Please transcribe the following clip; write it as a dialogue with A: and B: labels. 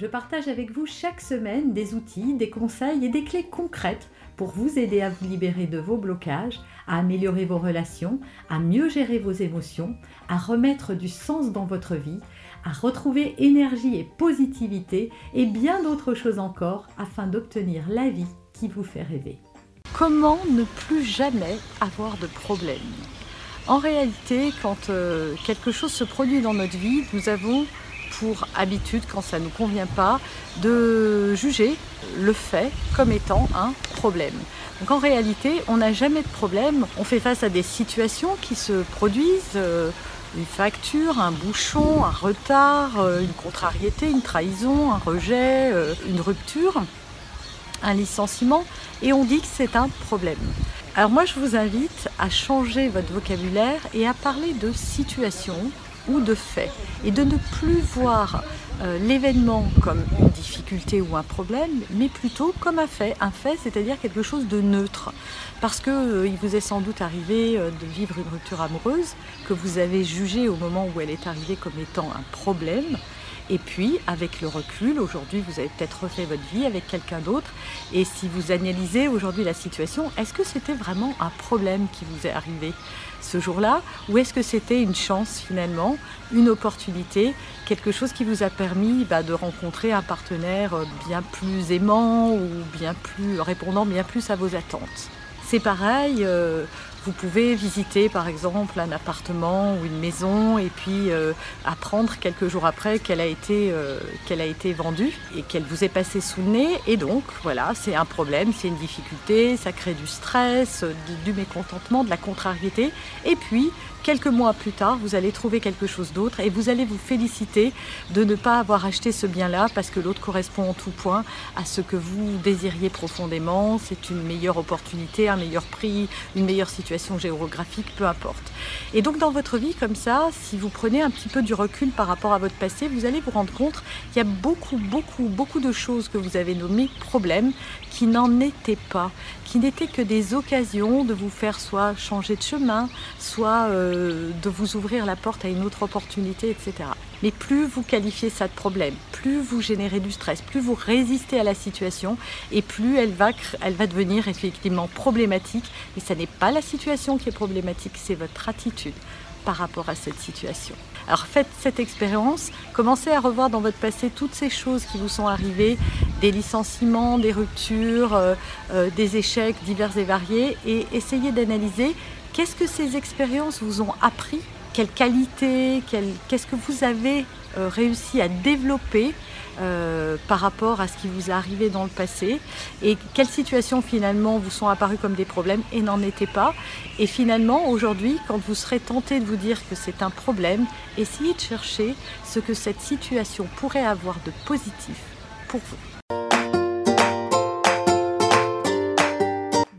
A: je partage avec vous chaque semaine des outils, des conseils et des clés concrètes pour vous aider à vous libérer de vos blocages, à améliorer vos relations, à mieux gérer vos émotions, à remettre du sens dans votre vie, à retrouver énergie et positivité et bien d'autres choses encore afin d'obtenir la vie qui vous fait rêver.
B: Comment ne plus jamais avoir de problème? En réalité, quand euh, quelque chose se produit dans notre vie, nous avons pour habitude, quand ça ne nous convient pas, de juger le fait comme étant un problème. Donc en réalité, on n'a jamais de problème. On fait face à des situations qui se produisent. Euh, une facture, un bouchon, un retard, euh, une contrariété, une trahison, un rejet, euh, une rupture, un licenciement, et on dit que c'est un problème. Alors moi je vous invite à changer votre vocabulaire et à parler de situation ou de fait, et de ne plus voir euh, l'événement comme une difficulté ou un problème, mais plutôt comme un fait, un fait, c'est-à-dire quelque chose de neutre. Parce qu'il euh, vous est sans doute arrivé euh, de vivre une rupture amoureuse que vous avez jugée au moment où elle est arrivée comme étant un problème, et puis, avec le recul, aujourd'hui, vous avez peut-être refait votre vie avec quelqu'un d'autre. Et si vous analysez aujourd'hui la situation, est-ce que c'était vraiment un problème qui vous est arrivé ce jour-là? Ou est-ce que c'était une chance finalement, une opportunité, quelque chose qui vous a permis bah, de rencontrer un partenaire bien plus aimant ou bien plus répondant bien plus à vos attentes? C'est pareil, euh, vous pouvez visiter par exemple un appartement ou une maison et puis euh, apprendre quelques jours après qu'elle a été, euh, qu'elle a été vendue et qu'elle vous est passée sous le nez. Et donc voilà, c'est un problème, c'est une difficulté, ça crée du stress, du mécontentement, de la contrariété. Et puis quelques mois plus tard, vous allez trouver quelque chose d'autre et vous allez vous féliciter de ne pas avoir acheté ce bien-là parce que l'autre correspond en tout point à ce que vous désiriez profondément. C'est une meilleure opportunité, un meilleur prix, une meilleure situation géographique, peu importe. Et donc dans votre vie comme ça, si vous prenez un petit peu du recul par rapport à votre passé, vous allez vous rendre compte qu'il y a beaucoup, beaucoup, beaucoup de choses que vous avez nommées problèmes qui n'en étaient pas, qui n'étaient que des occasions de vous faire soit changer de chemin, soit... Euh, de, vous ouvrir la porte à une autre opportunité, etc. Mais plus vous qualifiez ça de problème, plus vous générez du stress, plus vous résistez à la situation, et plus elle va, devenir effectivement problématique. Mais ce n'est pas la situation qui est problématique, c'est votre attitude par rapport à cette situation. Alors faites cette expérience, commencez à revoir dans votre passé toutes ces choses qui vous sont arrivées, des licenciements, des ruptures, euh, euh, des échecs divers et variés, et essayez d'analyser Qu'est-ce que ces expériences vous ont appris Quelles qualités Qu'est-ce que vous avez euh, réussi à développer euh, par rapport à ce qui vous est arrivé dans le passé et quelles situations finalement vous sont apparues comme des problèmes et n'en étaient pas. Et finalement, aujourd'hui, quand vous serez tenté de vous dire que c'est un problème, essayez de chercher ce que cette situation pourrait avoir de positif pour vous.